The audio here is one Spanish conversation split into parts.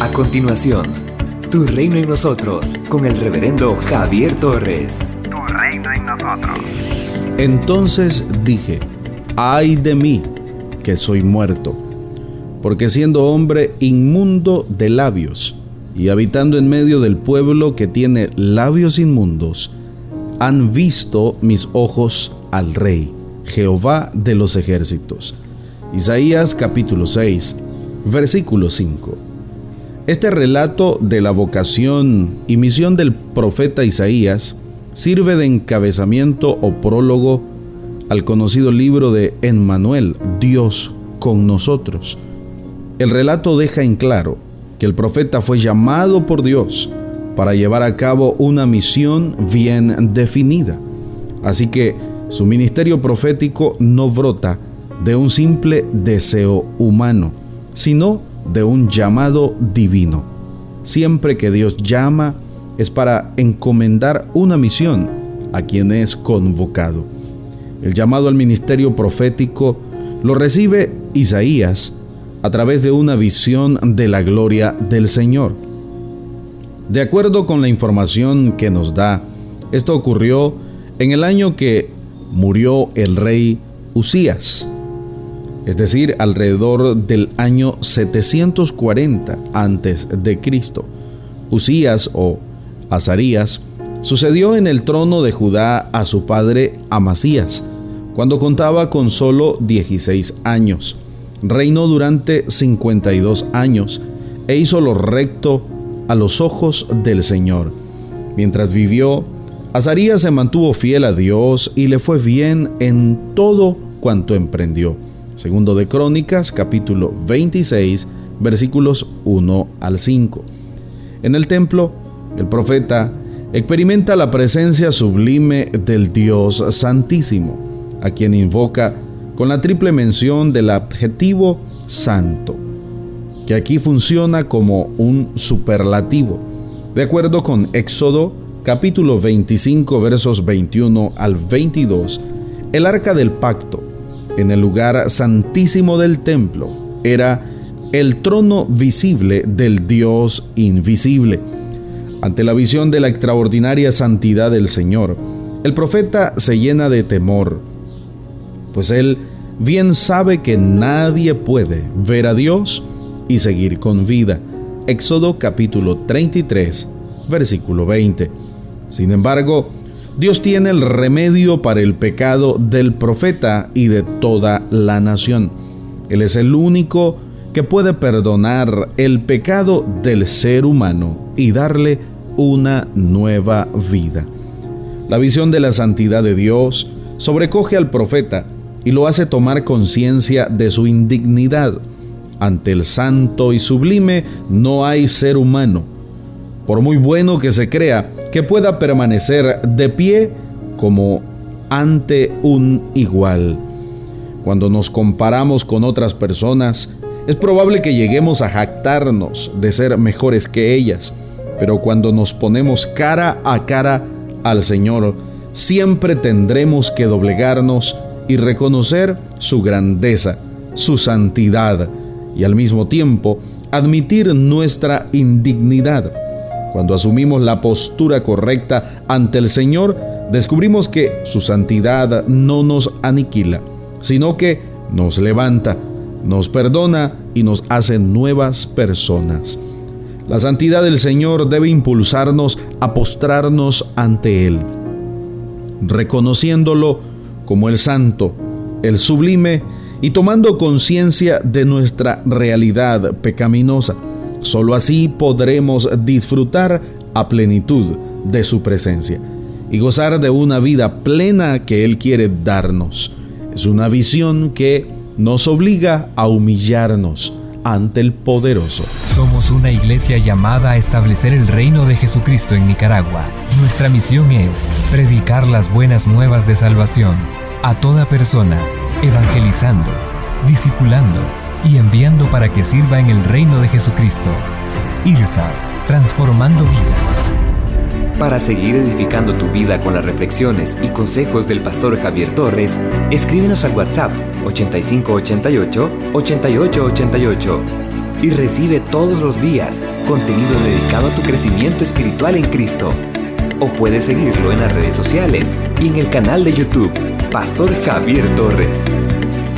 A continuación, Tu Reino en Nosotros, con el reverendo Javier Torres. Tu Reino en Nosotros. Entonces dije, ay de mí, que soy muerto, porque siendo hombre inmundo de labios, y habitando en medio del pueblo que tiene labios inmundos, han visto mis ojos al Rey, Jehová de los ejércitos. Isaías capítulo 6, versículo 5. Este relato de la vocación y misión del profeta Isaías sirve de encabezamiento o prólogo al conocido libro de Emmanuel, Dios con nosotros. El relato deja en claro que el profeta fue llamado por Dios para llevar a cabo una misión bien definida. Así que su ministerio profético no brota de un simple deseo humano, sino de un llamado divino. Siempre que Dios llama es para encomendar una misión a quien es convocado. El llamado al ministerio profético lo recibe Isaías a través de una visión de la gloria del Señor. De acuerdo con la información que nos da, esto ocurrió en el año que murió el rey Usías, es decir, alrededor del año 740 antes de Cristo. Usías o Azarías sucedió en el trono de Judá a su padre Amasías, cuando contaba con solo 16 años. Reinó durante 52 años e hizo lo recto a los ojos del Señor. Mientras vivió, Azarías se mantuvo fiel a Dios y le fue bien en todo cuanto emprendió. Segundo de Crónicas, capítulo 26, versículos 1 al 5. En el templo, el profeta experimenta la presencia sublime del Dios Santísimo, a quien invoca con la triple mención del adjetivo santo, que aquí funciona como un superlativo. De acuerdo con Éxodo capítulo 25 versos 21 al 22, el arca del pacto en el lugar santísimo del templo era el trono visible del Dios invisible. Ante la visión de la extraordinaria santidad del Señor, el profeta se llena de temor, pues él bien sabe que nadie puede ver a Dios y seguir con vida. Éxodo capítulo 33, versículo 20. Sin embargo, Dios tiene el remedio para el pecado del profeta y de toda la nación. Él es el único que puede perdonar el pecado del ser humano y darle una nueva vida. La visión de la santidad de Dios sobrecoge al profeta y lo hace tomar conciencia de su indignidad. Ante el santo y sublime no hay ser humano por muy bueno que se crea, que pueda permanecer de pie como ante un igual. Cuando nos comparamos con otras personas, es probable que lleguemos a jactarnos de ser mejores que ellas, pero cuando nos ponemos cara a cara al Señor, siempre tendremos que doblegarnos y reconocer su grandeza, su santidad y al mismo tiempo admitir nuestra indignidad cuando asumimos la postura correcta ante el Señor, descubrimos que su santidad no nos aniquila, sino que nos levanta, nos perdona y nos hace nuevas personas. La santidad del Señor debe impulsarnos a postrarnos ante Él, reconociéndolo como el santo, el sublime y tomando conciencia de nuestra realidad pecaminosa Solo así podremos disfrutar a plenitud de su presencia y gozar de una vida plena que Él quiere darnos. Es una visión que nos obliga a humillarnos ante el poderoso. Somos una iglesia llamada a establecer el reino de Jesucristo en Nicaragua. Nuestra misión es predicar las buenas nuevas de salvación a toda persona, evangelizando, discipulando y enviando para que sirva en el reino de Jesucristo. IRSA, transformando vidas. Para seguir edificando tu vida con las reflexiones y consejos del pastor Javier Torres, escríbenos al WhatsApp 8588 8888. y recibe todos los días contenido dedicado a tu crecimiento espiritual en Cristo. O puedes seguirlo en las redes sociales y en el canal de YouTube, Pastor Javier Torres.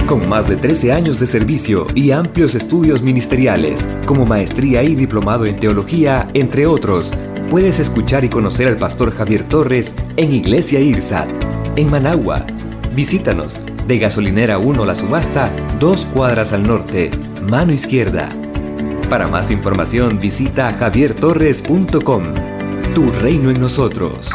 Con más de 13 años de servicio y amplios estudios ministeriales, como maestría y diplomado en teología, entre otros, puedes escuchar y conocer al Pastor Javier Torres en Iglesia IRSAT, en Managua. Visítanos de Gasolinera 1 La Subasta, dos cuadras al norte, mano izquierda. Para más información visita javiertorres.com. Tu reino en nosotros.